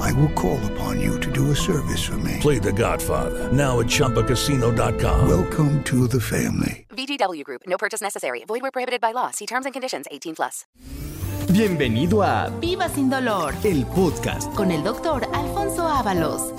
I will call upon you to do a service for me. Play The Godfather now at ChumbaCasino.com. Welcome to the family. VGW Group. No purchase necessary. Void where prohibited by law. See terms and conditions. 18 plus. Bienvenido a Viva sin dolor el podcast. con el doctor Alfonso Ábalos.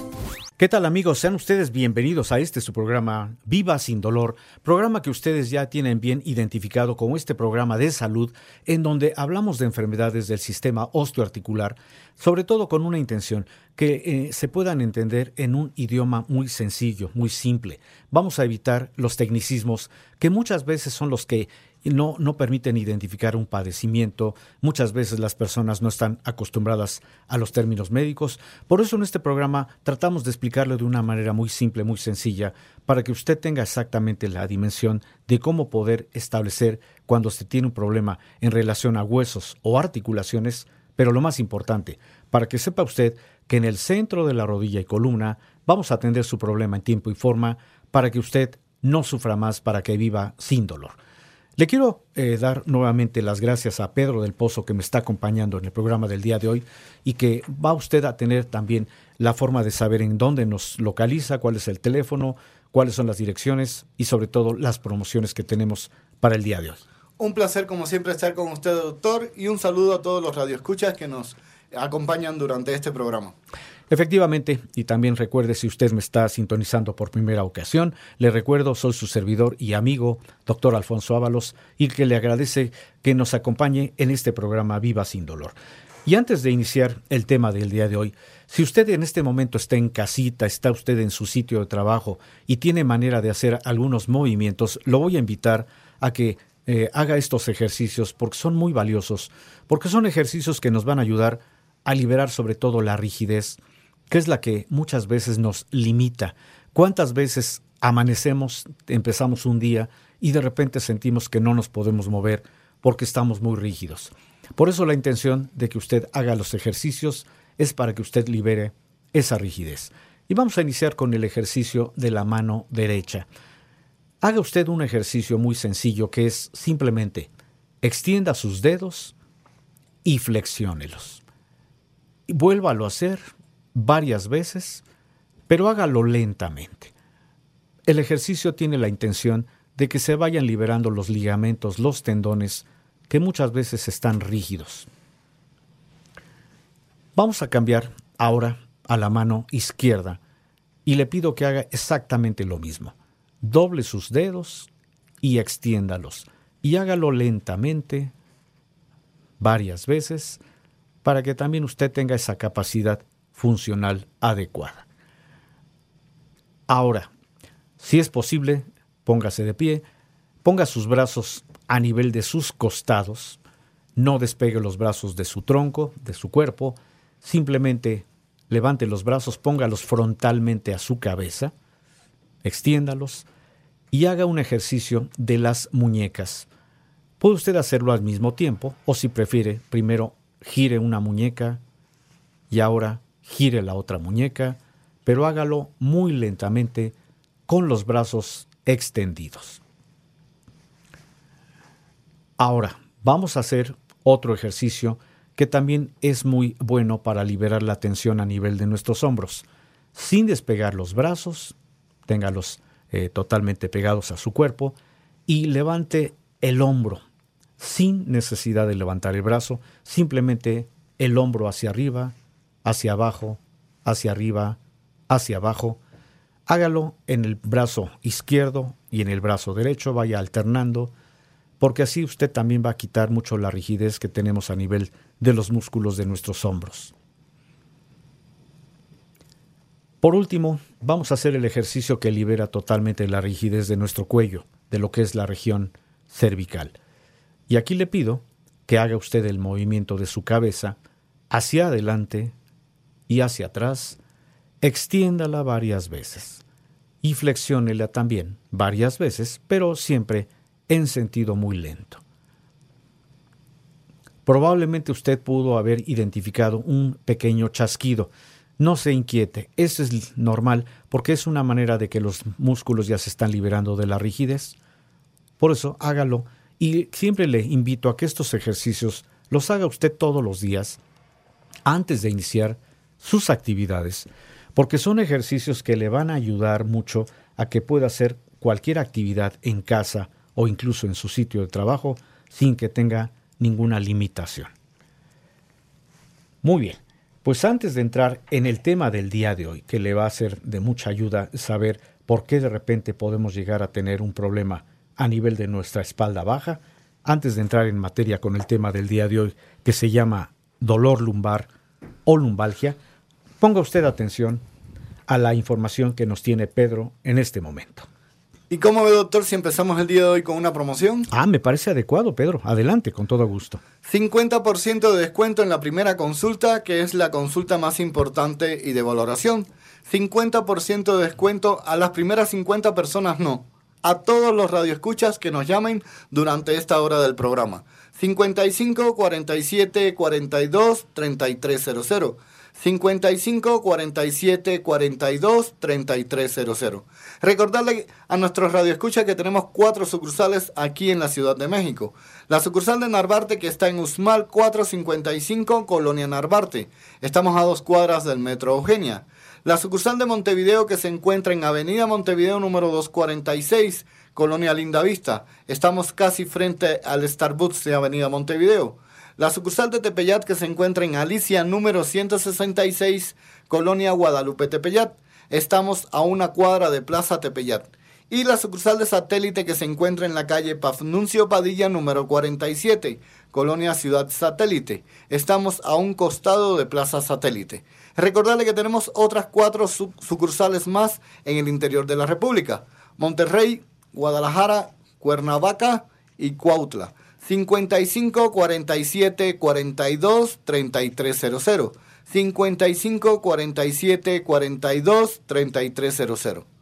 ¿Qué tal amigos? Sean ustedes bienvenidos a este su programa Viva sin dolor, programa que ustedes ya tienen bien identificado como este programa de salud en donde hablamos de enfermedades del sistema osteoarticular, sobre todo con una intención que eh, se puedan entender en un idioma muy sencillo, muy simple. Vamos a evitar los tecnicismos que muchas veces son los que no, no permiten identificar un padecimiento. Muchas veces las personas no están acostumbradas a los términos médicos. Por eso en este programa tratamos de explicarlo de una manera muy simple, muy sencilla, para que usted tenga exactamente la dimensión de cómo poder establecer cuando se tiene un problema en relación a huesos o articulaciones, pero lo más importante, para que sepa usted que en el centro de la rodilla y columna vamos a atender su problema en tiempo y forma para que usted no sufra más, para que viva sin dolor. Le quiero eh, dar nuevamente las gracias a Pedro del Pozo que me está acompañando en el programa del día de hoy y que va usted a tener también la forma de saber en dónde nos localiza, cuál es el teléfono, cuáles son las direcciones y sobre todo las promociones que tenemos para el día de hoy. Un placer, como siempre, estar con usted, doctor, y un saludo a todos los radioescuchas que nos acompañan durante este programa. Efectivamente, y también recuerde si usted me está sintonizando por primera ocasión, le recuerdo, soy su servidor y amigo, doctor Alfonso Ábalos, y que le agradece que nos acompañe en este programa Viva sin Dolor. Y antes de iniciar el tema del día de hoy, si usted en este momento está en casita, está usted en su sitio de trabajo y tiene manera de hacer algunos movimientos, lo voy a invitar a que eh, haga estos ejercicios porque son muy valiosos, porque son ejercicios que nos van a ayudar liberar sobre todo la rigidez, que es la que muchas veces nos limita. ¿Cuántas veces amanecemos, empezamos un día y de repente sentimos que no nos podemos mover porque estamos muy rígidos? Por eso la intención de que usted haga los ejercicios es para que usted libere esa rigidez. Y vamos a iniciar con el ejercicio de la mano derecha. Haga usted un ejercicio muy sencillo que es simplemente extienda sus dedos y flexiónelos. Vuélvalo a hacer varias veces, pero hágalo lentamente. El ejercicio tiene la intención de que se vayan liberando los ligamentos, los tendones, que muchas veces están rígidos. Vamos a cambiar ahora a la mano izquierda y le pido que haga exactamente lo mismo. Doble sus dedos y extiéndalos y hágalo lentamente varias veces para que también usted tenga esa capacidad funcional adecuada. Ahora, si es posible, póngase de pie, ponga sus brazos a nivel de sus costados, no despegue los brazos de su tronco, de su cuerpo, simplemente levante los brazos, póngalos frontalmente a su cabeza, extiéndalos y haga un ejercicio de las muñecas. Puede usted hacerlo al mismo tiempo o si prefiere, primero gire una muñeca y ahora gire la otra muñeca, pero hágalo muy lentamente con los brazos extendidos. Ahora, vamos a hacer otro ejercicio que también es muy bueno para liberar la tensión a nivel de nuestros hombros. Sin despegar los brazos, téngalos eh, totalmente pegados a su cuerpo y levante el hombro sin necesidad de levantar el brazo, simplemente el hombro hacia arriba, hacia abajo, hacia arriba, hacia abajo. Hágalo en el brazo izquierdo y en el brazo derecho, vaya alternando, porque así usted también va a quitar mucho la rigidez que tenemos a nivel de los músculos de nuestros hombros. Por último, vamos a hacer el ejercicio que libera totalmente la rigidez de nuestro cuello, de lo que es la región cervical. Y aquí le pido que haga usted el movimiento de su cabeza hacia adelante y hacia atrás, extiéndala varias veces y flexiónela también varias veces, pero siempre en sentido muy lento. Probablemente usted pudo haber identificado un pequeño chasquido. No se inquiete, eso es normal porque es una manera de que los músculos ya se están liberando de la rigidez. Por eso hágalo y siempre le invito a que estos ejercicios los haga usted todos los días antes de iniciar sus actividades, porque son ejercicios que le van a ayudar mucho a que pueda hacer cualquier actividad en casa o incluso en su sitio de trabajo sin que tenga ninguna limitación. Muy bien, pues antes de entrar en el tema del día de hoy, que le va a ser de mucha ayuda saber por qué de repente podemos llegar a tener un problema a nivel de nuestra espalda baja, antes de entrar en materia con el tema del día de hoy, que se llama dolor lumbar o lumbalgia, ponga usted atención a la información que nos tiene Pedro en este momento. ¿Y cómo ve, doctor, si empezamos el día de hoy con una promoción? Ah, me parece adecuado, Pedro. Adelante, con todo gusto. 50% de descuento en la primera consulta, que es la consulta más importante y de valoración. 50% de descuento a las primeras 50 personas no. A todos los radioescuchas que nos llamen durante esta hora del programa. 55 47 42 3300. 55 47 42 3300. Recordarle a nuestros radioescuchas que tenemos cuatro sucursales aquí en la Ciudad de México. La sucursal de Narvarte que está en Usmal 455, Colonia Narvarte. Estamos a dos cuadras del Metro Eugenia. La sucursal de Montevideo que se encuentra en Avenida Montevideo número 246, Colonia Lindavista. Estamos casi frente al Starbucks de Avenida Montevideo. La sucursal de Tepeyat que se encuentra en Alicia número 166, Colonia Guadalupe Tepeyat. Estamos a una cuadra de Plaza Tepeyat. Y la sucursal de satélite que se encuentra en la calle Pafnuncio Padilla número 47, Colonia Ciudad Satélite. Estamos a un costado de Plaza Satélite. Recordarle que tenemos otras cuatro sucursales más en el interior de la República. Monterrey, Guadalajara, Cuernavaca y Cuautla. 55 47 42 3300. 55 47 42 3300.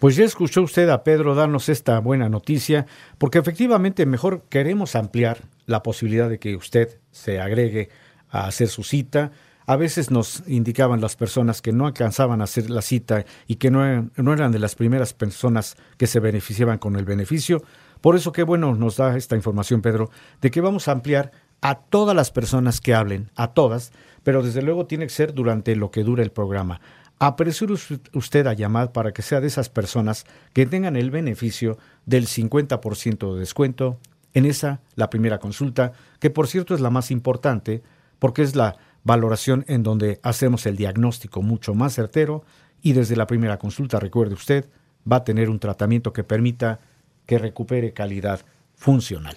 Pues ya escuchó usted a Pedro darnos esta buena noticia, porque efectivamente mejor queremos ampliar la posibilidad de que usted se agregue a hacer su cita. A veces nos indicaban las personas que no alcanzaban a hacer la cita y que no eran, no eran de las primeras personas que se beneficiaban con el beneficio. Por eso qué bueno nos da esta información, Pedro, de que vamos a ampliar a todas las personas que hablen, a todas, pero desde luego tiene que ser durante lo que dura el programa. Apresure usted a llamar para que sea de esas personas que tengan el beneficio del 50% de descuento en esa, la primera consulta, que por cierto es la más importante, porque es la valoración en donde hacemos el diagnóstico mucho más certero y desde la primera consulta, recuerde usted, va a tener un tratamiento que permita que recupere calidad funcional.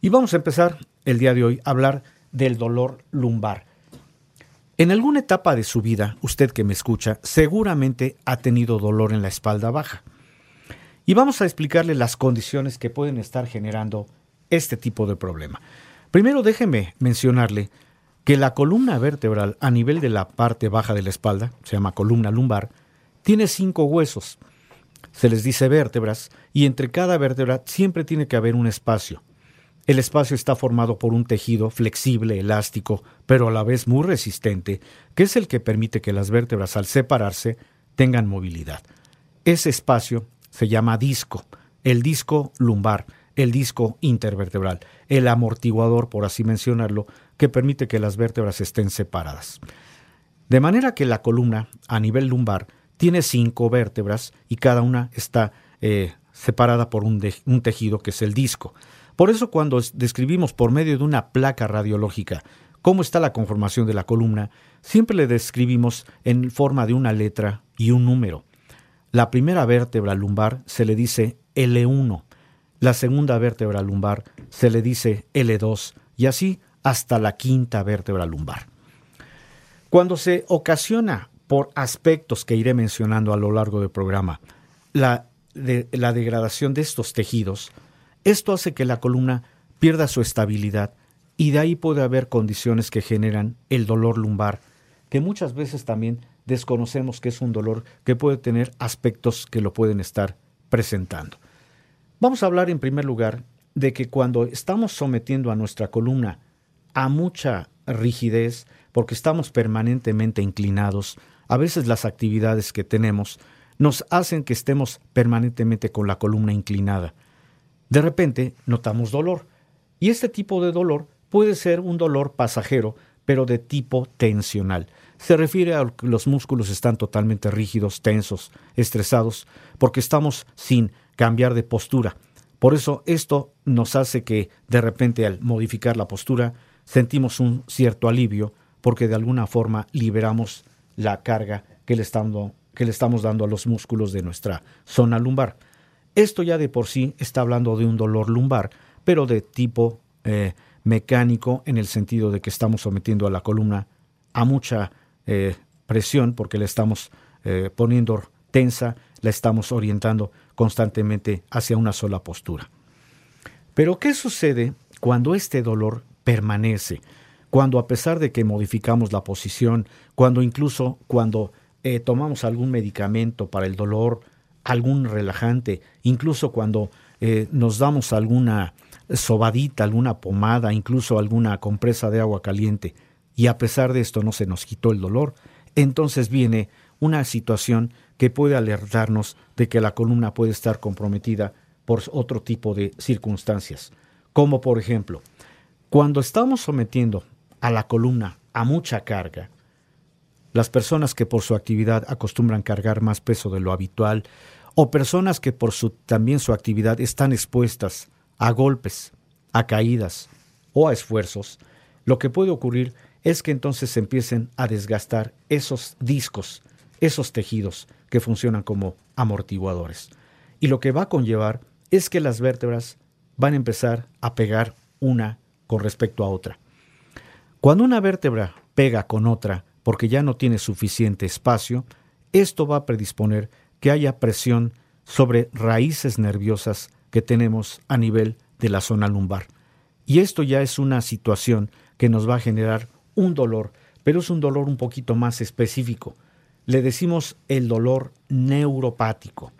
Y vamos a empezar el día de hoy a hablar del dolor lumbar. En alguna etapa de su vida, usted que me escucha, seguramente ha tenido dolor en la espalda baja. Y vamos a explicarle las condiciones que pueden estar generando este tipo de problema. Primero déjeme mencionarle que la columna vertebral a nivel de la parte baja de la espalda, se llama columna lumbar, tiene cinco huesos se les dice vértebras, y entre cada vértebra siempre tiene que haber un espacio. El espacio está formado por un tejido flexible, elástico, pero a la vez muy resistente, que es el que permite que las vértebras al separarse tengan movilidad. Ese espacio se llama disco, el disco lumbar, el disco intervertebral, el amortiguador, por así mencionarlo, que permite que las vértebras estén separadas. De manera que la columna, a nivel lumbar, tiene cinco vértebras y cada una está eh, separada por un, un tejido que es el disco. Por eso cuando describimos por medio de una placa radiológica cómo está la conformación de la columna, siempre le describimos en forma de una letra y un número. La primera vértebra lumbar se le dice L1, la segunda vértebra lumbar se le dice L2 y así hasta la quinta vértebra lumbar. Cuando se ocasiona por aspectos que iré mencionando a lo largo del programa. La, la degradación de estos tejidos, esto hace que la columna pierda su estabilidad y de ahí puede haber condiciones que generan el dolor lumbar, que muchas veces también desconocemos que es un dolor que puede tener aspectos que lo pueden estar presentando. Vamos a hablar en primer lugar de que cuando estamos sometiendo a nuestra columna a mucha rigidez, porque estamos permanentemente inclinados, a veces las actividades que tenemos nos hacen que estemos permanentemente con la columna inclinada. De repente notamos dolor, y este tipo de dolor puede ser un dolor pasajero, pero de tipo tensional. Se refiere a que los músculos están totalmente rígidos, tensos, estresados, porque estamos sin cambiar de postura. Por eso esto nos hace que de repente al modificar la postura sentimos un cierto alivio porque de alguna forma liberamos la carga que le, estamos, que le estamos dando a los músculos de nuestra zona lumbar. Esto ya de por sí está hablando de un dolor lumbar, pero de tipo eh, mecánico en el sentido de que estamos sometiendo a la columna a mucha eh, presión porque le estamos eh, poniendo tensa, la estamos orientando constantemente hacia una sola postura. Pero ¿qué sucede cuando este dolor permanece? Cuando a pesar de que modificamos la posición, cuando incluso cuando tomamos algún medicamento para el dolor, algún relajante, incluso cuando eh, nos damos alguna sobadita, alguna pomada, incluso alguna compresa de agua caliente, y a pesar de esto no se nos quitó el dolor, entonces viene una situación que puede alertarnos de que la columna puede estar comprometida por otro tipo de circunstancias, como por ejemplo, cuando estamos sometiendo a la columna a mucha carga, las personas que por su actividad acostumbran cargar más peso de lo habitual, o personas que por su, también su actividad están expuestas a golpes, a caídas o a esfuerzos, lo que puede ocurrir es que entonces se empiecen a desgastar esos discos, esos tejidos que funcionan como amortiguadores. Y lo que va a conllevar es que las vértebras van a empezar a pegar una con respecto a otra. Cuando una vértebra pega con otra porque ya no tiene suficiente espacio, esto va a predisponer que haya presión sobre raíces nerviosas que tenemos a nivel de la zona lumbar. Y esto ya es una situación que nos va a generar un dolor, pero es un dolor un poquito más específico. Le decimos el dolor neuropático,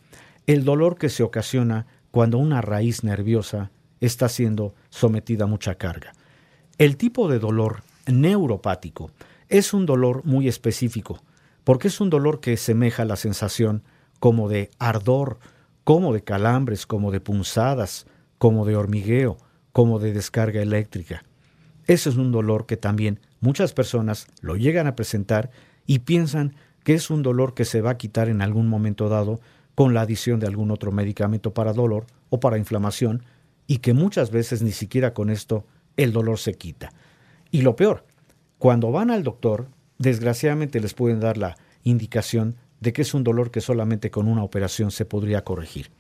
el dolor que se ocasiona cuando una raíz nerviosa está siendo sometida a mucha carga. El tipo de dolor neuropático es un dolor muy específico, porque es un dolor que semeja la sensación como de ardor, como de calambres, como de punzadas, como de hormigueo, como de descarga eléctrica. Ese es un dolor que también muchas personas lo llegan a presentar y piensan que es un dolor que se va a quitar en algún momento dado con la adición de algún otro medicamento para dolor o para inflamación y que muchas veces ni siquiera con esto el dolor se quita. Y lo peor, cuando van al doctor, desgraciadamente les pueden dar la indicación de que es un dolor que solamente con una operación se podría corregir.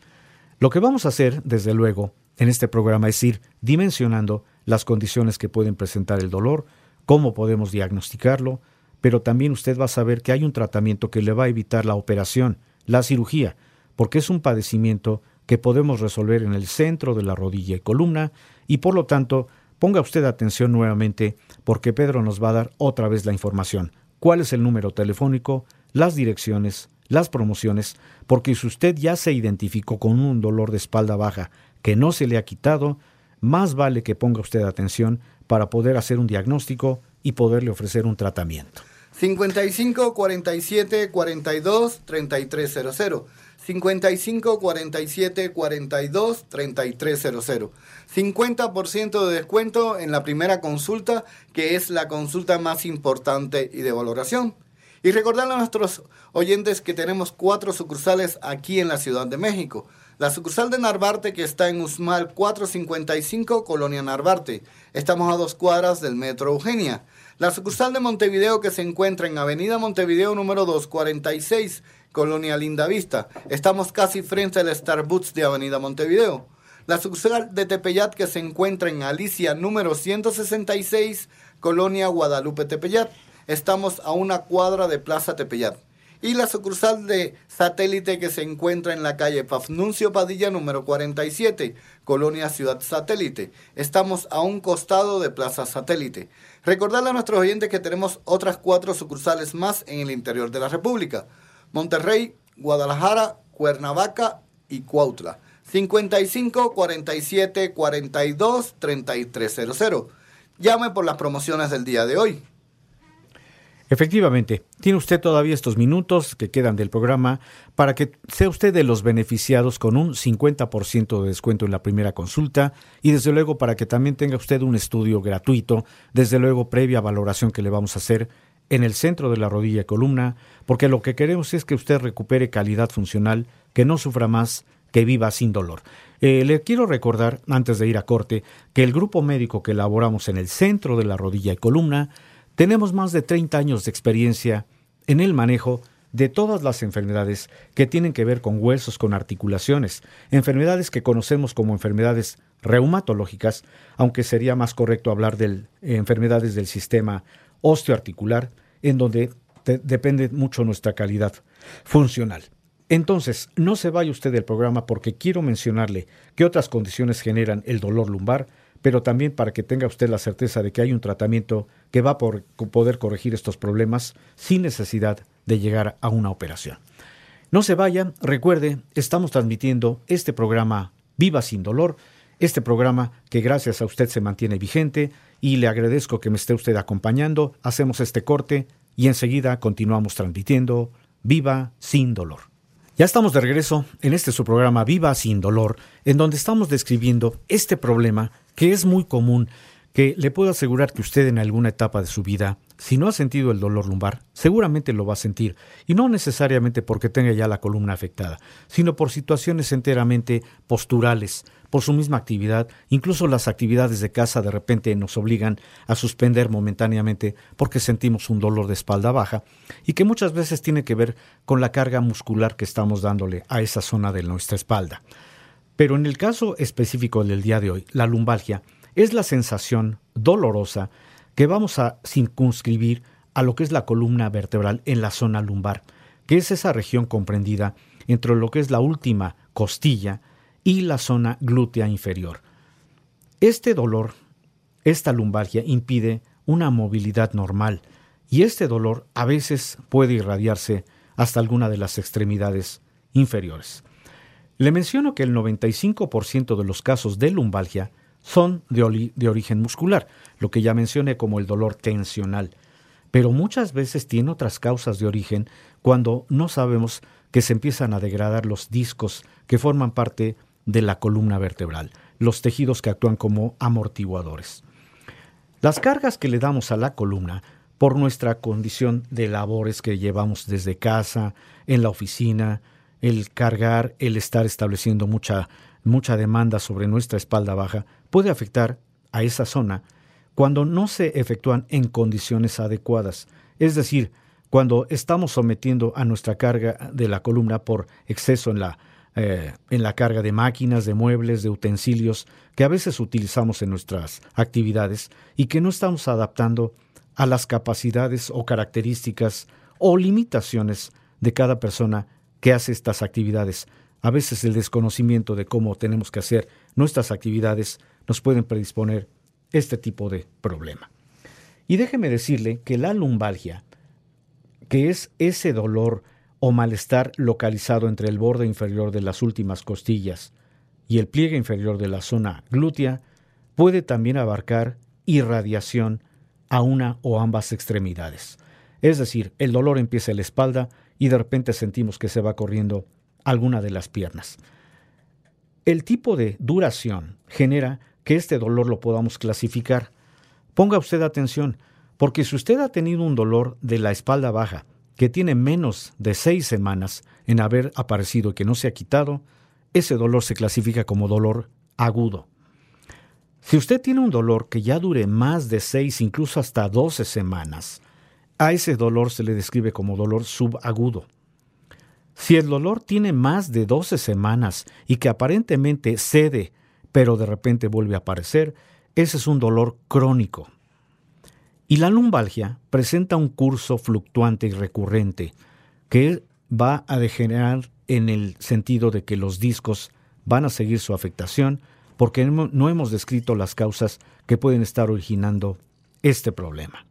Lo que vamos a hacer, desde luego, en este programa es ir dimensionando las condiciones que pueden presentar el dolor, cómo podemos diagnosticarlo, pero también usted va a saber que hay un tratamiento que le va a evitar la operación, la cirugía, porque es un padecimiento que podemos resolver en el centro de la rodilla y columna, y por lo tanto, ponga usted atención nuevamente, porque Pedro nos va a dar otra vez la información. ¿Cuál es el número telefónico? Las direcciones, las promociones, porque si usted ya se identificó con un dolor de espalda baja que no se le ha quitado, más vale que ponga usted atención para poder hacer un diagnóstico y poderle ofrecer un tratamiento. 55 47 42 3300. 55 47 42 3300. 50% de descuento en la primera consulta, que es la consulta más importante y de valoración. Y recordarle a nuestros oyentes que tenemos cuatro sucursales aquí en la Ciudad de México. La sucursal de Narvarte que está en Usmal 455, Colonia Narvarte. Estamos a dos cuadras del Metro Eugenia. La sucursal de Montevideo que se encuentra en Avenida Montevideo número 246, Colonia Lindavista. Estamos casi frente al Starbucks de Avenida Montevideo. La sucursal de Tepeyat que se encuentra en Alicia número 166, Colonia Guadalupe Tepeyat estamos a una cuadra de Plaza Tepeyat. Y la sucursal de satélite que se encuentra en la calle Pafnuncio Padilla número 47, Colonia Ciudad Satélite. Estamos a un costado de Plaza Satélite. Recordarle a nuestros oyentes que tenemos otras cuatro sucursales más en el interior de la República. Monterrey, Guadalajara, Cuernavaca y Cuautla. 55 47 42 3300. Llame por las promociones del día de hoy. Efectivamente, tiene usted todavía estos minutos que quedan del programa para que sea usted de los beneficiados con un 50% de descuento en la primera consulta y desde luego para que también tenga usted un estudio gratuito, desde luego previa valoración que le vamos a hacer en el centro de la rodilla y columna, porque lo que queremos es que usted recupere calidad funcional, que no sufra más, que viva sin dolor. Eh, le quiero recordar, antes de ir a corte, que el grupo médico que elaboramos en el centro de la rodilla y columna tenemos más de 30 años de experiencia en el manejo de todas las enfermedades que tienen que ver con huesos, con articulaciones, enfermedades que conocemos como enfermedades reumatológicas, aunque sería más correcto hablar de eh, enfermedades del sistema osteoarticular, en donde depende mucho nuestra calidad funcional. Entonces, no se vaya usted del programa porque quiero mencionarle que otras condiciones generan el dolor lumbar, pero también para que tenga usted la certeza de que hay un tratamiento que va a poder corregir estos problemas sin necesidad de llegar a una operación. No se vaya, recuerde, estamos transmitiendo este programa Viva sin dolor, este programa que gracias a usted se mantiene vigente y le agradezco que me esté usted acompañando. Hacemos este corte y enseguida continuamos transmitiendo Viva sin dolor. Ya estamos de regreso en este su programa Viva sin dolor, en donde estamos describiendo este problema que es muy común, que le puedo asegurar que usted en alguna etapa de su vida, si no ha sentido el dolor lumbar, seguramente lo va a sentir, y no necesariamente porque tenga ya la columna afectada, sino por situaciones enteramente posturales, por su misma actividad, incluso las actividades de casa de repente nos obligan a suspender momentáneamente porque sentimos un dolor de espalda baja y que muchas veces tiene que ver con la carga muscular que estamos dándole a esa zona de nuestra espalda. Pero en el caso específico del día de hoy, la lumbalgia es la sensación dolorosa que vamos a circunscribir a lo que es la columna vertebral en la zona lumbar, que es esa región comprendida entre lo que es la última costilla y la zona glútea inferior. Este dolor, esta lumbalgia impide una movilidad normal y este dolor a veces puede irradiarse hasta alguna de las extremidades inferiores. Le menciono que el 95% de los casos de lumbalgia son de, origen muscular, lo que ya mencioné como el dolor tensional, pero muchas veces tiene otras causas de origen cuando no sabemos que se empiezan a degradar los discos que forman parte de la columna vertebral, los tejidos que actúan como amortiguadores. Las cargas que le damos a la columna por nuestra condición de labores que llevamos desde casa, en la oficina, el cargar, el estar estableciendo mucha, mucha demanda sobre nuestra espalda baja, puede afectar a esa zona cuando no se efectúan en condiciones adecuadas. Es decir, cuando estamos sometiendo a nuestra carga de la columna por exceso en la, eh, en la carga de máquinas, de muebles, de utensilios que a veces utilizamos en nuestras actividades y que no estamos adaptando a las capacidades o características o limitaciones de cada persona que hace estas actividades. A veces el desconocimiento de cómo tenemos que hacer nuestras actividades nos pueden predisponer este tipo de problema. Y déjeme decirle que la lumbalgia, que es ese dolor o malestar localizado entre el borde inferior de las últimas costillas y el pliegue inferior de la zona glútea, puede también abarcar irradiación a una o ambas extremidades. Es decir, el dolor empieza en la espalda y de repente sentimos que se va corriendo alguna de las piernas. El tipo de duración genera que este dolor lo podamos clasificar. Ponga usted atención, porque si usted ha tenido un dolor de la espalda baja que tiene menos de seis semanas en haber aparecido y que no se ha quitado, ese dolor se clasifica como dolor agudo. Si usted tiene un dolor que ya dure más de seis, incluso hasta doce semanas, a ese dolor se le describe como dolor subagudo. Si el dolor tiene más de 12 semanas y que aparentemente cede, pero de repente vuelve a aparecer, ese es un dolor crónico. Y la lumbalgia presenta un curso fluctuante y recurrente que va a degenerar en el sentido de que los discos van a seguir su afectación porque no hemos descrito las causas que pueden estar originando este problema.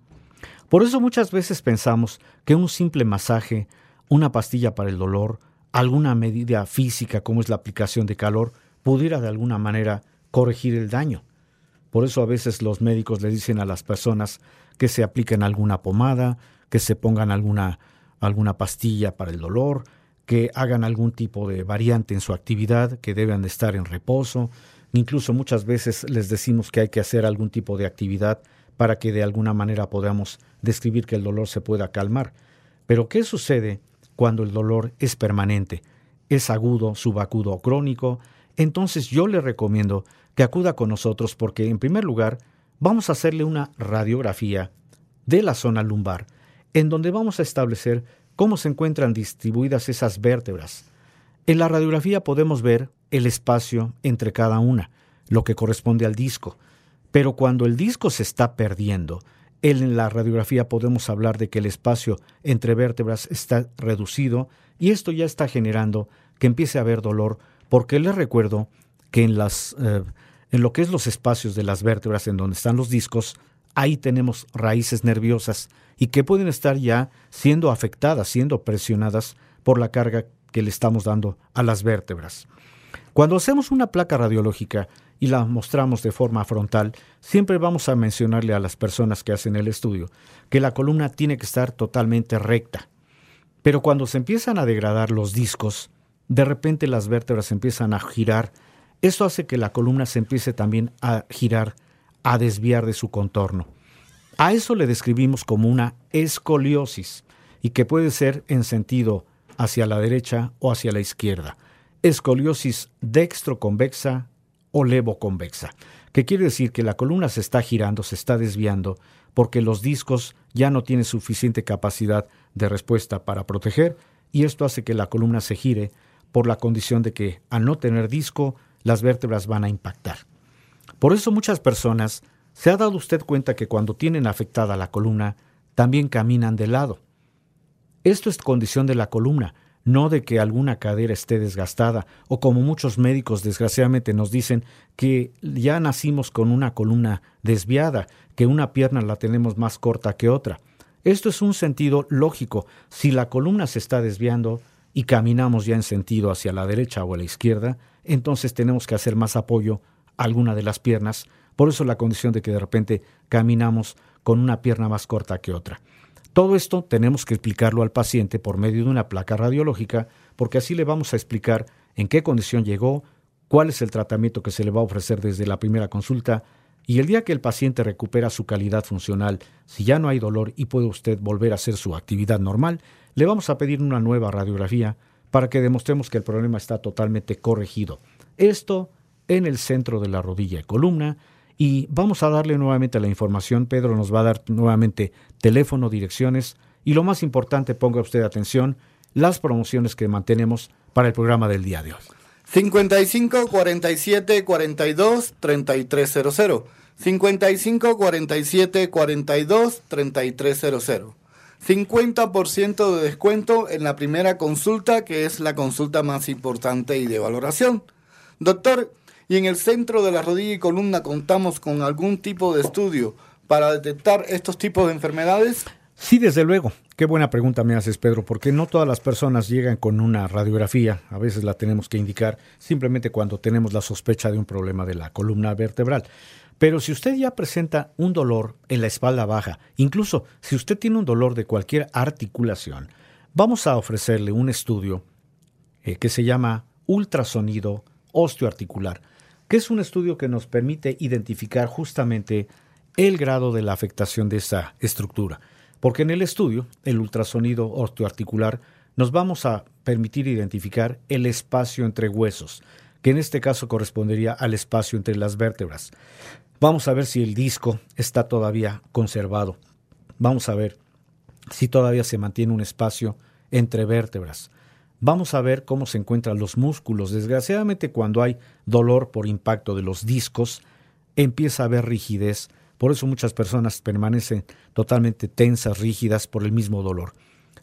Por eso muchas veces pensamos que un simple masaje, una pastilla para el dolor, alguna medida física como es la aplicación de calor, pudiera de alguna manera corregir el daño. Por eso a veces los médicos le dicen a las personas que se apliquen alguna pomada, que se pongan alguna, alguna pastilla para el dolor, que hagan algún tipo de variante en su actividad, que deben de estar en reposo. Incluso muchas veces les decimos que hay que hacer algún tipo de actividad para que de alguna manera podamos describir que el dolor se pueda calmar. Pero ¿qué sucede cuando el dolor es permanente? Es agudo, subacudo o crónico. Entonces yo le recomiendo que acuda con nosotros porque en primer lugar vamos a hacerle una radiografía de la zona lumbar, en donde vamos a establecer cómo se encuentran distribuidas esas vértebras. En la radiografía podemos ver el espacio entre cada una, lo que corresponde al disco. Pero cuando el disco se está perdiendo, en la radiografía podemos hablar de que el espacio entre vértebras está reducido y esto ya está generando que empiece a haber dolor, porque les recuerdo que en, las, eh, en lo que es los espacios de las vértebras, en donde están los discos, ahí tenemos raíces nerviosas y que pueden estar ya siendo afectadas, siendo presionadas por la carga que le estamos dando a las vértebras. Cuando hacemos una placa radiológica, y la mostramos de forma frontal, siempre vamos a mencionarle a las personas que hacen el estudio que la columna tiene que estar totalmente recta. Pero cuando se empiezan a degradar los discos, de repente las vértebras empiezan a girar. Esto hace que la columna se empiece también a girar, a desviar de su contorno. A eso le describimos como una escoliosis y que puede ser en sentido hacia la derecha o hacia la izquierda. Escoliosis dextroconvexa o levoconvexa, que quiere decir que la columna se está girando, se está desviando, porque los discos ya no tienen suficiente capacidad de respuesta para proteger, y esto hace que la columna se gire por la condición de que al no tener disco, las vértebras van a impactar. Por eso muchas personas se ha dado usted cuenta que cuando tienen afectada la columna, también caminan de lado. Esto es condición de la columna, no de que alguna cadera esté desgastada, o como muchos médicos desgraciadamente nos dicen que ya nacimos con una columna desviada, que una pierna la tenemos más corta que otra. Esto es un sentido lógico. Si la columna se está desviando y caminamos ya en sentido hacia la derecha o a la izquierda, entonces tenemos que hacer más apoyo a alguna de las piernas. Por eso la condición de que de repente caminamos con una pierna más corta que otra. Todo esto tenemos que explicarlo al paciente por medio de una placa radiológica, porque así le vamos a explicar en qué condición llegó, cuál es el tratamiento que se le va a ofrecer desde la primera consulta, y el día que el paciente recupera su calidad funcional, si ya no hay dolor y puede usted volver a hacer su actividad normal, le vamos a pedir una nueva radiografía para que demostremos que el problema está totalmente corregido. Esto en el centro de la rodilla y columna, y vamos a darle nuevamente la información. Pedro nos va a dar nuevamente teléfono, direcciones y lo más importante, ponga usted atención, las promociones que mantenemos para el programa del día de hoy. 55 47 42 3300. 55 47 42 3300. 50% de descuento en la primera consulta, que es la consulta más importante y de valoración. Doctor, y en el centro de la rodilla y columna contamos con algún tipo de estudio para detectar estos tipos de enfermedades? Sí, desde luego. Qué buena pregunta me haces, Pedro, porque no todas las personas llegan con una radiografía, a veces la tenemos que indicar simplemente cuando tenemos la sospecha de un problema de la columna vertebral. Pero si usted ya presenta un dolor en la espalda baja, incluso si usted tiene un dolor de cualquier articulación, vamos a ofrecerle un estudio eh, que se llama ultrasonido osteoarticular que es un estudio que nos permite identificar justamente el grado de la afectación de esa estructura. Porque en el estudio, el ultrasonido osteoarticular, nos vamos a permitir identificar el espacio entre huesos, que en este caso correspondería al espacio entre las vértebras. Vamos a ver si el disco está todavía conservado. Vamos a ver si todavía se mantiene un espacio entre vértebras. Vamos a ver cómo se encuentran los músculos. Desgraciadamente cuando hay dolor por impacto de los discos, empieza a haber rigidez. Por eso muchas personas permanecen totalmente tensas, rígidas por el mismo dolor.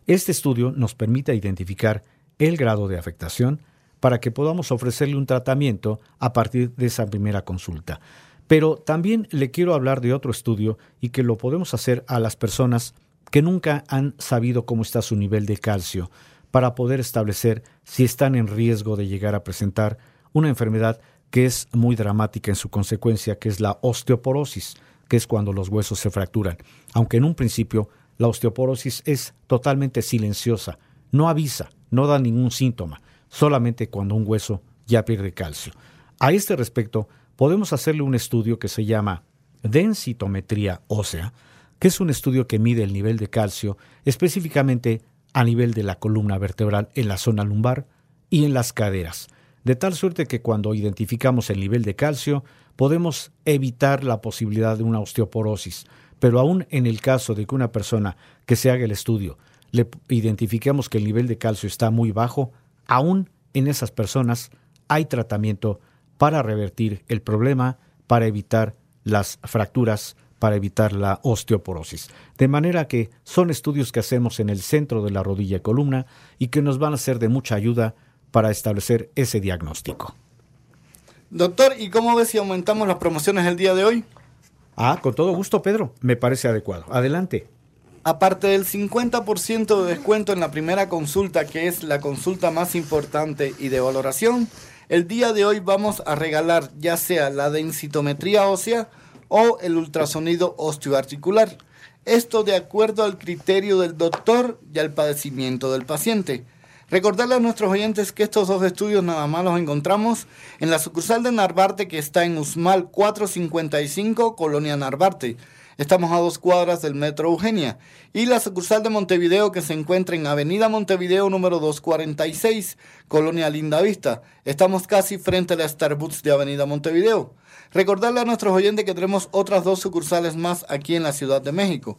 Este estudio nos permite identificar el grado de afectación para que podamos ofrecerle un tratamiento a partir de esa primera consulta. Pero también le quiero hablar de otro estudio y que lo podemos hacer a las personas que nunca han sabido cómo está su nivel de calcio para poder establecer si están en riesgo de llegar a presentar una enfermedad que es muy dramática en su consecuencia, que es la osteoporosis, que es cuando los huesos se fracturan. Aunque en un principio la osteoporosis es totalmente silenciosa, no avisa, no da ningún síntoma, solamente cuando un hueso ya pierde calcio. A este respecto, podemos hacerle un estudio que se llama densitometría ósea, que es un estudio que mide el nivel de calcio específicamente a nivel de la columna vertebral en la zona lumbar y en las caderas, de tal suerte que cuando identificamos el nivel de calcio podemos evitar la posibilidad de una osteoporosis, pero aún en el caso de que una persona que se haga el estudio le identifiquemos que el nivel de calcio está muy bajo, aún en esas personas hay tratamiento para revertir el problema, para evitar las fracturas, para evitar la osteoporosis. De manera que son estudios que hacemos en el centro de la rodilla y columna y que nos van a ser de mucha ayuda para establecer ese diagnóstico. Doctor, ¿y cómo ves si aumentamos las promociones el día de hoy? Ah, con todo gusto, Pedro. Me parece adecuado. Adelante. Aparte del 50% de descuento en la primera consulta, que es la consulta más importante y de valoración, el día de hoy vamos a regalar ya sea la densitometría ósea o el ultrasonido osteoarticular. Esto de acuerdo al criterio del doctor y al padecimiento del paciente. Recordarle a nuestros oyentes que estos dos estudios nada más los encontramos en la sucursal de Narvarte que está en Usmal 455, Colonia Narvarte. Estamos a dos cuadras del Metro Eugenia. Y la sucursal de Montevideo que se encuentra en Avenida Montevideo número 246, Colonia Linda Vista. Estamos casi frente a la Starbucks de Avenida Montevideo. Recordarle a nuestros oyentes que tenemos otras dos sucursales más aquí en la Ciudad de México.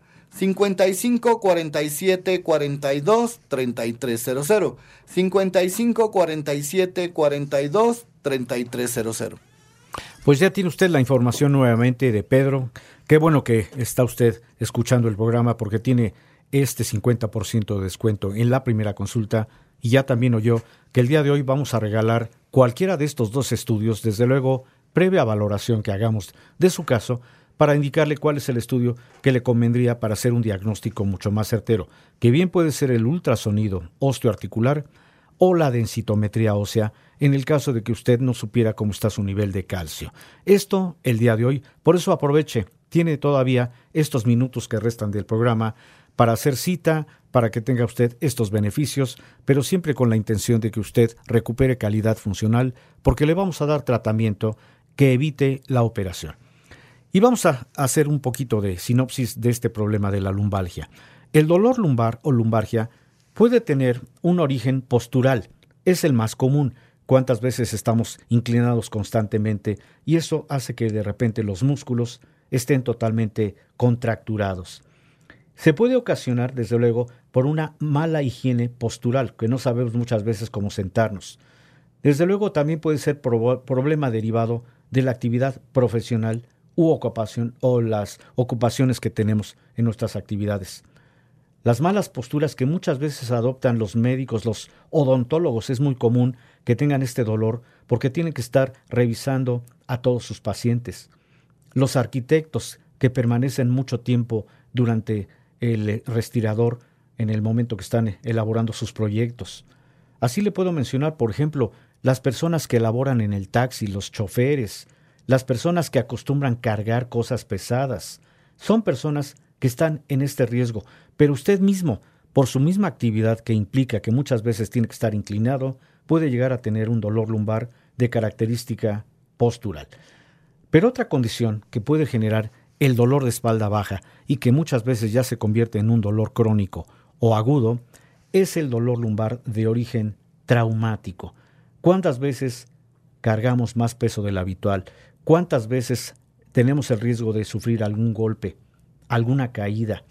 55 47 42 3300. 55 47 42 3300. Pues ya tiene usted la información nuevamente de Pedro. Qué bueno que está usted escuchando el programa porque tiene este 50% de descuento en la primera consulta y ya también oyó que el día de hoy vamos a regalar cualquiera de estos dos estudios, desde luego previa valoración que hagamos de su caso, para indicarle cuál es el estudio que le convendría para hacer un diagnóstico mucho más certero, que bien puede ser el ultrasonido osteoarticular o la densitometría ósea en el caso de que usted no supiera cómo está su nivel de calcio. Esto el día de hoy, por eso aproveche, tiene todavía estos minutos que restan del programa para hacer cita, para que tenga usted estos beneficios, pero siempre con la intención de que usted recupere calidad funcional, porque le vamos a dar tratamiento que evite la operación. Y vamos a hacer un poquito de sinopsis de este problema de la lumbalgia. El dolor lumbar o lumbalgia puede tener un origen postural. Es el más común. Cuántas veces estamos inclinados constantemente y eso hace que de repente los músculos estén totalmente contracturados. Se puede ocasionar, desde luego, por una mala higiene postural, que no sabemos muchas veces cómo sentarnos. Desde luego también puede ser problema derivado de la actividad profesional u ocupación o las ocupaciones que tenemos en nuestras actividades. Las malas posturas que muchas veces adoptan los médicos, los odontólogos, es muy común que tengan este dolor porque tienen que estar revisando a todos sus pacientes. Los arquitectos que permanecen mucho tiempo durante el respirador en el momento que están elaborando sus proyectos. Así le puedo mencionar, por ejemplo, las personas que elaboran en el taxi, los choferes, las personas que acostumbran cargar cosas pesadas. Son personas que están en este riesgo, pero usted mismo, por su misma actividad que implica que muchas veces tiene que estar inclinado, puede llegar a tener un dolor lumbar de característica postural. Pero otra condición que puede generar el dolor de espalda baja y que muchas veces ya se convierte en un dolor crónico o agudo es el dolor lumbar de origen traumático. ¿Cuántas veces cargamos más peso del habitual? ¿Cuántas veces tenemos el riesgo de sufrir algún golpe, alguna caída?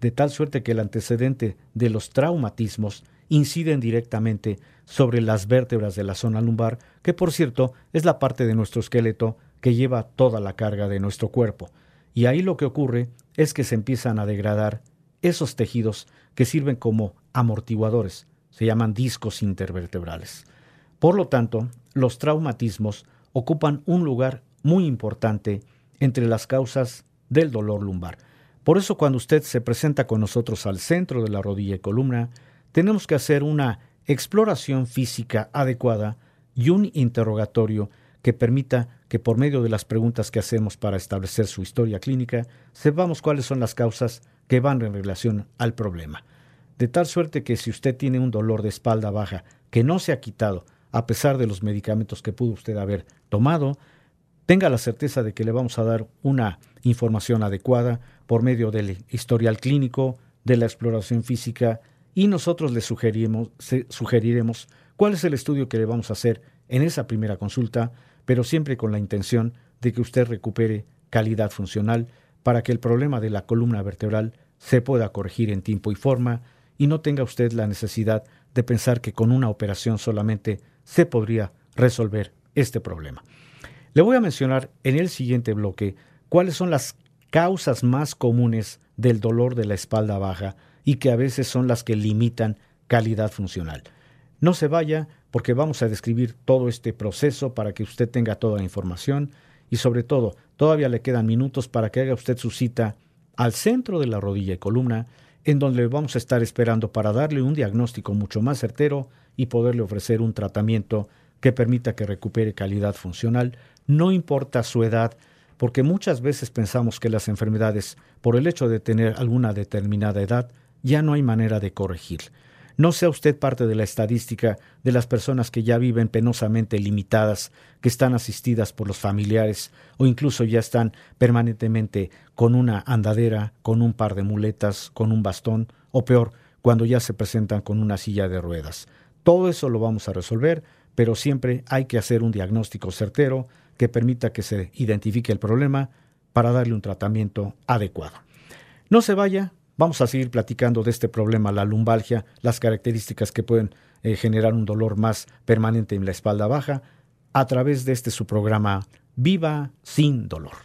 de tal suerte que el antecedente de los traumatismos inciden directamente sobre las vértebras de la zona lumbar, que por cierto es la parte de nuestro esqueleto que lleva toda la carga de nuestro cuerpo. Y ahí lo que ocurre es que se empiezan a degradar esos tejidos que sirven como amortiguadores, se llaman discos intervertebrales. Por lo tanto, los traumatismos ocupan un lugar muy importante entre las causas del dolor lumbar. Por eso cuando usted se presenta con nosotros al centro de la rodilla y columna, tenemos que hacer una exploración física adecuada y un interrogatorio que permita que por medio de las preguntas que hacemos para establecer su historia clínica, sepamos cuáles son las causas que van en relación al problema. De tal suerte que si usted tiene un dolor de espalda baja que no se ha quitado, a pesar de los medicamentos que pudo usted haber tomado, tenga la certeza de que le vamos a dar una información adecuada por medio del historial clínico, de la exploración física y nosotros le sugeriremos, sugeriremos cuál es el estudio que le vamos a hacer en esa primera consulta, pero siempre con la intención de que usted recupere calidad funcional para que el problema de la columna vertebral se pueda corregir en tiempo y forma y no tenga usted la necesidad de pensar que con una operación solamente se podría resolver este problema. Le voy a mencionar en el siguiente bloque cuáles son las causas más comunes del dolor de la espalda baja y que a veces son las que limitan calidad funcional. No se vaya porque vamos a describir todo este proceso para que usted tenga toda la información y sobre todo todavía le quedan minutos para que haga usted su cita al centro de la rodilla y columna en donde vamos a estar esperando para darle un diagnóstico mucho más certero y poderle ofrecer un tratamiento que permita que recupere calidad funcional, no importa su edad, porque muchas veces pensamos que las enfermedades, por el hecho de tener alguna determinada edad, ya no hay manera de corregir. No sea usted parte de la estadística de las personas que ya viven penosamente limitadas, que están asistidas por los familiares o incluso ya están permanentemente con una andadera, con un par de muletas, con un bastón o peor, cuando ya se presentan con una silla de ruedas. Todo eso lo vamos a resolver, pero siempre hay que hacer un diagnóstico certero que permita que se identifique el problema para darle un tratamiento adecuado. No se vaya, Vamos a seguir platicando de este problema, la lumbalgia, las características que pueden eh, generar un dolor más permanente en la espalda baja, a través de este su programa Viva sin dolor.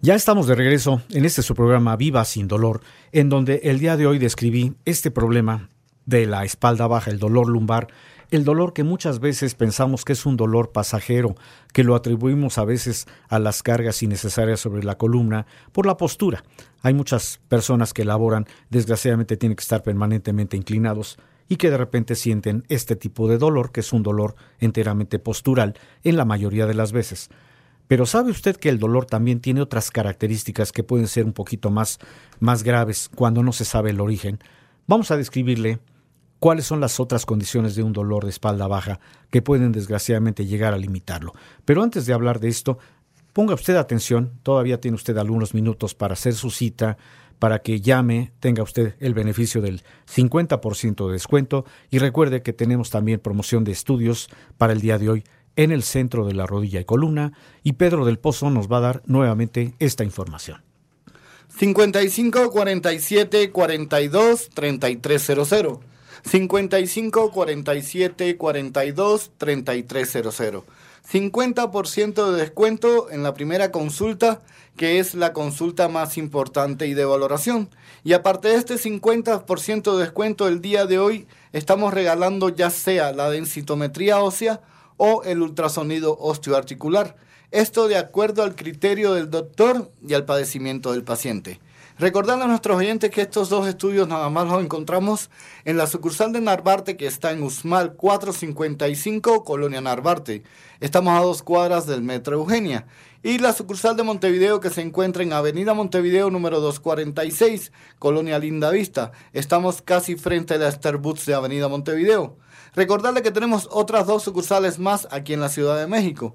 Ya estamos de regreso en este su programa Viva sin dolor, en donde el día de hoy describí este problema de la espalda baja, el dolor lumbar, el dolor que muchas veces pensamos que es un dolor pasajero, que lo atribuimos a veces a las cargas innecesarias sobre la columna por la postura. Hay muchas personas que laboran, desgraciadamente tienen que estar permanentemente inclinados y que de repente sienten este tipo de dolor, que es un dolor enteramente postural en la mayoría de las veces. Pero ¿sabe usted que el dolor también tiene otras características que pueden ser un poquito más, más graves cuando no se sabe el origen? Vamos a describirle cuáles son las otras condiciones de un dolor de espalda baja que pueden desgraciadamente llegar a limitarlo. Pero antes de hablar de esto, ponga usted atención, todavía tiene usted algunos minutos para hacer su cita, para que llame, tenga usted el beneficio del 50% de descuento y recuerde que tenemos también promoción de estudios para el día de hoy en el centro de la rodilla y columna y Pedro del Pozo nos va a dar nuevamente esta información. 55 47 42 3300 55 47 42 3300. 50% de descuento en la primera consulta, que es la consulta más importante y de valoración. Y aparte de este 50% de descuento el día de hoy, estamos regalando ya sea la densitometría ósea o el ultrasonido osteoarticular. Esto de acuerdo al criterio del doctor y al padecimiento del paciente. Recordando a nuestros oyentes que estos dos estudios nada más los encontramos en la sucursal de Narvarte que está en Usmal 455, Colonia Narvarte. Estamos a dos cuadras del Metro Eugenia. Y la sucursal de Montevideo que se encuentra en Avenida Montevideo número 246, Colonia Linda Vista. Estamos casi frente a la Starbucks de Avenida Montevideo. Recordarle que tenemos otras dos sucursales más aquí en la Ciudad de México.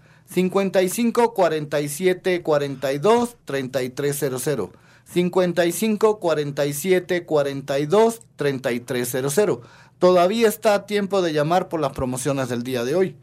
55 47 42 3300. 55 47 42 3300. Todavía está a tiempo de llamar por las promociones del día de hoy.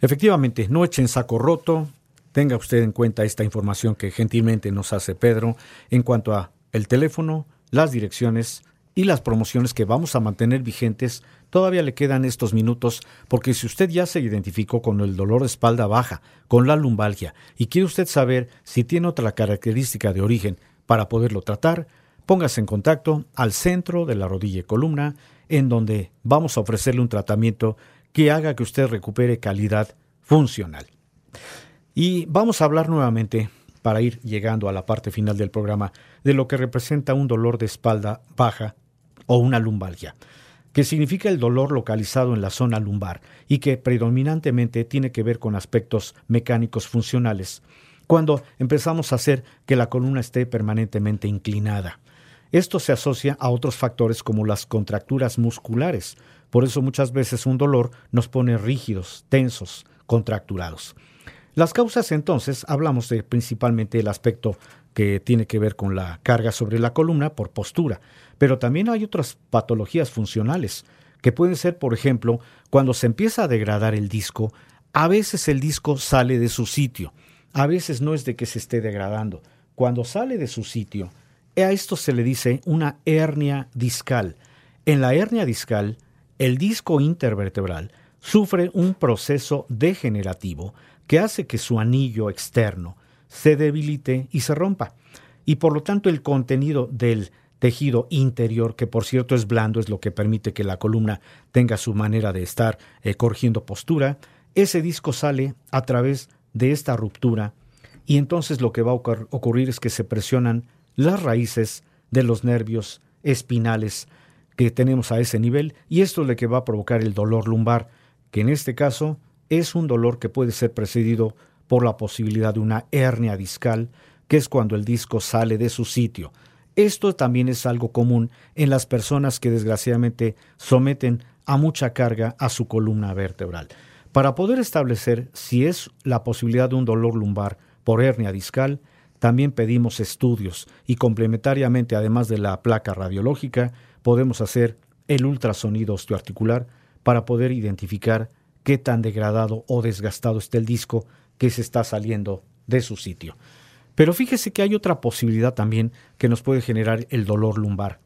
Efectivamente, no echen saco roto. Tenga usted en cuenta esta información que gentilmente nos hace Pedro en cuanto a el teléfono, las direcciones y las promociones que vamos a mantener vigentes. Todavía le quedan estos minutos porque si usted ya se identificó con el dolor de espalda baja, con la lumbalgia y quiere usted saber si tiene otra característica de origen para poderlo tratar, póngase en contacto al centro de la rodilla y columna en donde vamos a ofrecerle un tratamiento que haga que usted recupere calidad funcional. Y vamos a hablar nuevamente, para ir llegando a la parte final del programa, de lo que representa un dolor de espalda baja o una lumbalgia, que significa el dolor localizado en la zona lumbar y que predominantemente tiene que ver con aspectos mecánicos funcionales, cuando empezamos a hacer que la columna esté permanentemente inclinada. Esto se asocia a otros factores como las contracturas musculares, por eso muchas veces un dolor nos pone rígidos, tensos, contracturados. Las causas entonces hablamos principalmente el aspecto que tiene que ver con la carga sobre la columna por postura, pero también hay otras patologías funcionales, que pueden ser, por ejemplo, cuando se empieza a degradar el disco, a veces el disco sale de su sitio, a veces no es de que se esté degradando. Cuando sale de su sitio, a esto se le dice una hernia discal. En la hernia discal, el disco intervertebral sufre un proceso degenerativo que hace que su anillo externo se debilite y se rompa. Y por lo tanto el contenido del tejido interior, que por cierto es blando, es lo que permite que la columna tenga su manera de estar eh, corrigiendo postura, ese disco sale a través de esta ruptura y entonces lo que va a ocurrir es que se presionan las raíces de los nervios espinales que tenemos a ese nivel y esto es lo que va a provocar el dolor lumbar, que en este caso es un dolor que puede ser precedido por la posibilidad de una hernia discal, que es cuando el disco sale de su sitio. Esto también es algo común en las personas que desgraciadamente someten a mucha carga a su columna vertebral. Para poder establecer si es la posibilidad de un dolor lumbar por hernia discal, también pedimos estudios y complementariamente, además de la placa radiológica, podemos hacer el ultrasonido osteoarticular para poder identificar qué tan degradado o desgastado está el disco que se está saliendo de su sitio. Pero fíjese que hay otra posibilidad también que nos puede generar el dolor lumbar,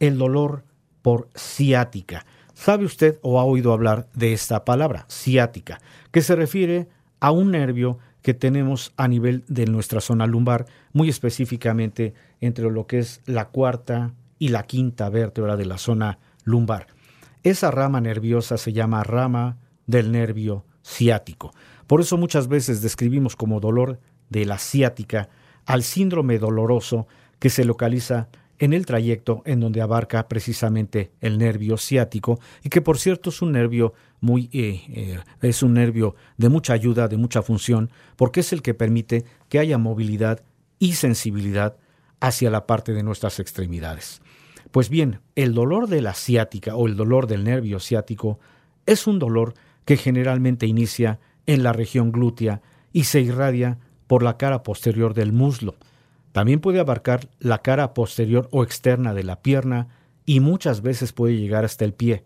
el dolor por ciática. ¿Sabe usted o ha oído hablar de esta palabra, ciática, que se refiere a un nervio que tenemos a nivel de nuestra zona lumbar, muy específicamente entre lo que es la cuarta y la quinta vértebra de la zona lumbar. Esa rama nerviosa se llama rama del nervio ciático. Por eso muchas veces describimos como dolor de la ciática al síndrome doloroso que se localiza en el trayecto en donde abarca precisamente el nervio ciático y que por cierto es un nervio muy eh, eh, es un nervio de mucha ayuda, de mucha función, porque es el que permite que haya movilidad y sensibilidad hacia la parte de nuestras extremidades. Pues bien, el dolor de la ciática o el dolor del nervio ciático es un dolor que generalmente inicia en la región glútea y se irradia por la cara posterior del muslo. También puede abarcar la cara posterior o externa de la pierna y muchas veces puede llegar hasta el pie.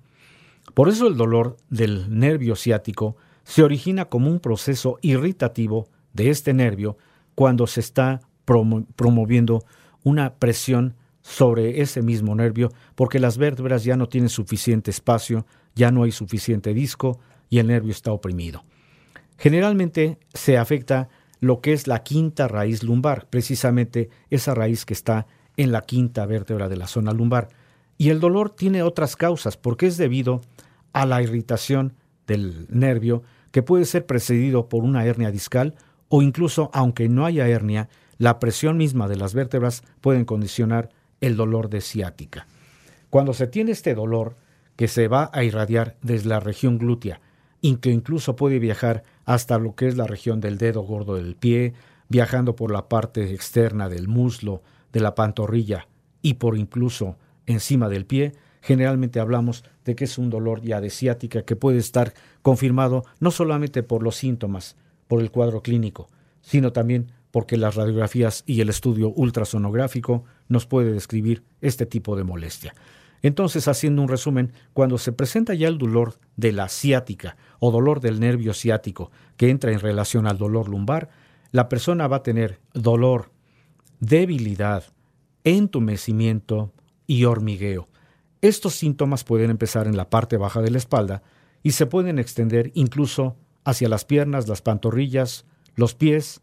Por eso el dolor del nervio ciático se origina como un proceso irritativo de este nervio cuando se está promoviendo una presión sobre ese mismo nervio porque las vértebras ya no tienen suficiente espacio, ya no hay suficiente disco y el nervio está oprimido. Generalmente se afecta lo que es la quinta raíz lumbar, precisamente esa raíz que está en la quinta vértebra de la zona lumbar. Y el dolor tiene otras causas, porque es debido a la irritación del nervio, que puede ser precedido por una hernia discal o incluso, aunque no haya hernia, la presión misma de las vértebras pueden condicionar el dolor de ciática. Cuando se tiene este dolor, que se va a irradiar desde la región glútea y que incluso puede viajar hasta lo que es la región del dedo gordo del pie, viajando por la parte externa del muslo, de la pantorrilla y por incluso encima del pie, generalmente hablamos de que es un dolor ya de ciática que puede estar confirmado no solamente por los síntomas, por el cuadro clínico, sino también porque las radiografías y el estudio ultrasonográfico nos puede describir este tipo de molestia. Entonces, haciendo un resumen, cuando se presenta ya el dolor de la ciática o dolor del nervio ciático que entra en relación al dolor lumbar, la persona va a tener dolor, debilidad, entumecimiento y hormigueo. Estos síntomas pueden empezar en la parte baja de la espalda y se pueden extender incluso hacia las piernas, las pantorrillas, los pies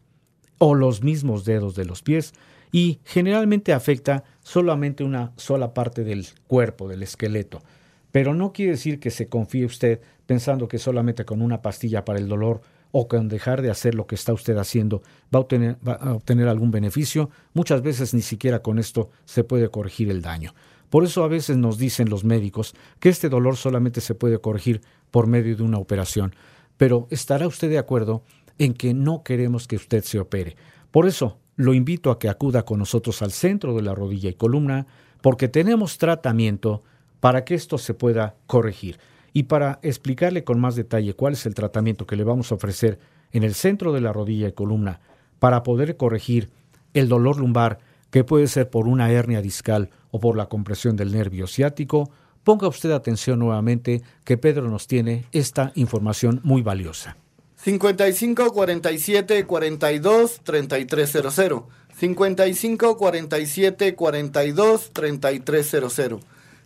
o los mismos dedos de los pies y generalmente afecta solamente una sola parte del cuerpo, del esqueleto. Pero no quiere decir que se confíe usted pensando que solamente con una pastilla para el dolor o con dejar de hacer lo que está usted haciendo va a, obtener, va a obtener algún beneficio. Muchas veces ni siquiera con esto se puede corregir el daño. Por eso a veces nos dicen los médicos que este dolor solamente se puede corregir por medio de una operación. Pero estará usted de acuerdo en que no queremos que usted se opere. Por eso lo invito a que acuda con nosotros al centro de la rodilla y columna, porque tenemos tratamiento para que esto se pueda corregir. Y para explicarle con más detalle cuál es el tratamiento que le vamos a ofrecer en el centro de la rodilla y columna para poder corregir el dolor lumbar, que puede ser por una hernia discal o por la compresión del nervio ciático, ponga usted atención nuevamente que Pedro nos tiene esta información muy valiosa. 55 47 42 3300. 55 47 42 3300.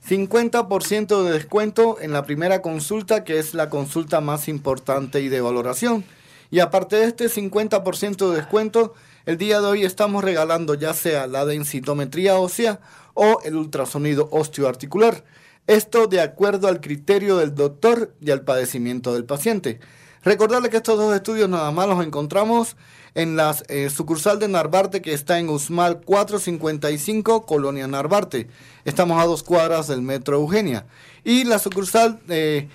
50% de descuento en la primera consulta, que es la consulta más importante y de valoración. Y aparte de este 50% de descuento, el día de hoy estamos regalando ya sea la densitometría ósea o el ultrasonido osteoarticular. Esto de acuerdo al criterio del doctor y al padecimiento del paciente. Recordarle que estos dos estudios nada más los encontramos en la eh, sucursal de Narvarte que está en Usmal 455, Colonia Narvarte. Estamos a dos cuadras del Metro Eugenia. Y la sucursal de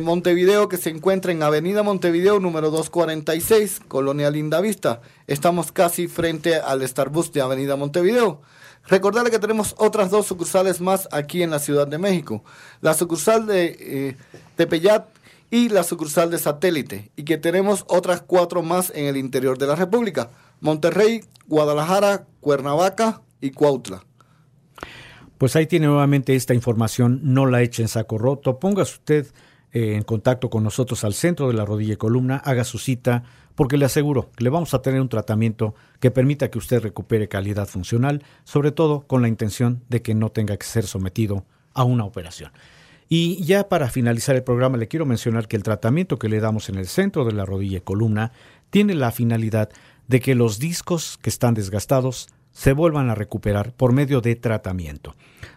Montevideo que se encuentra en Avenida Montevideo número 246, Colonia Lindavista. Estamos casi frente al Starbus de Avenida Montevideo. Recordarle que tenemos otras dos sucursales más aquí en la Ciudad de México. La sucursal de eh, y la sucursal de satélite, y que tenemos otras cuatro más en el interior de la República, Monterrey, Guadalajara, Cuernavaca y Cuautla. Pues ahí tiene nuevamente esta información, no la eche en saco roto, póngase usted eh, en contacto con nosotros al centro de la rodilla y columna, haga su cita, porque le aseguro que le vamos a tener un tratamiento que permita que usted recupere calidad funcional, sobre todo con la intención de que no tenga que ser sometido a una operación. Y ya para finalizar el programa le quiero mencionar que el tratamiento que le damos en el centro de la rodilla y columna tiene la finalidad de que los discos que están desgastados se vuelvan a recuperar por medio de tratamiento.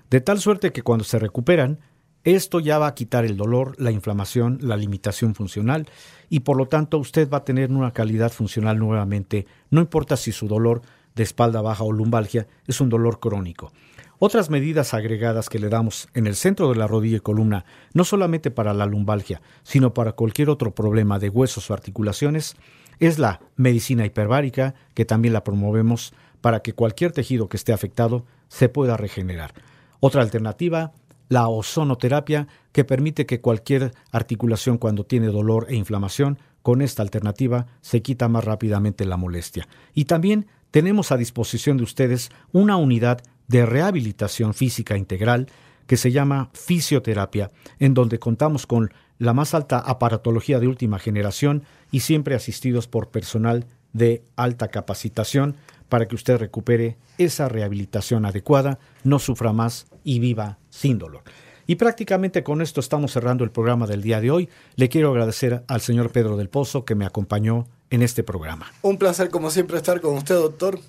De tal suerte que cuando se recuperan, esto ya va a quitar el dolor, la inflamación, la limitación funcional y por lo tanto usted va a tener una calidad funcional nuevamente, no importa si su dolor de espalda baja o lumbalgia es un dolor crónico. Otras medidas agregadas que le damos en el centro de la rodilla y columna, no solamente para la lumbalgia, sino para cualquier otro problema de huesos o articulaciones, es la medicina hiperbárica, que también la promovemos para que cualquier tejido que esté afectado se pueda regenerar. Otra alternativa, la ozonoterapia, que permite que cualquier articulación cuando tiene dolor e inflamación, con esta alternativa se quita más rápidamente la molestia. Y también tenemos a disposición de ustedes una unidad de rehabilitación física integral que se llama fisioterapia, en donde contamos con la más alta aparatología de última generación y siempre asistidos por personal de alta capacitación para que usted recupere esa rehabilitación adecuada, no sufra más y viva sin dolor. Y prácticamente con esto estamos cerrando el programa del día de hoy. Le quiero agradecer al señor Pedro del Pozo que me acompañó en este programa. Un placer como siempre estar con usted, doctor.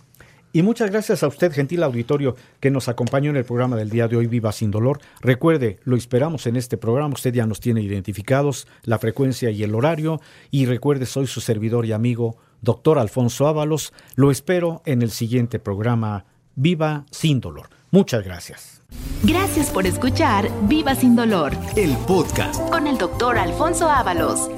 Y muchas gracias a usted, gentil auditorio, que nos acompañó en el programa del día de hoy, Viva Sin Dolor. Recuerde, lo esperamos en este programa. Usted ya nos tiene identificados la frecuencia y el horario. Y recuerde, soy su servidor y amigo, doctor Alfonso Ábalos. Lo espero en el siguiente programa, Viva Sin Dolor. Muchas gracias. Gracias por escuchar Viva Sin Dolor, el podcast con el doctor Alfonso Ábalos.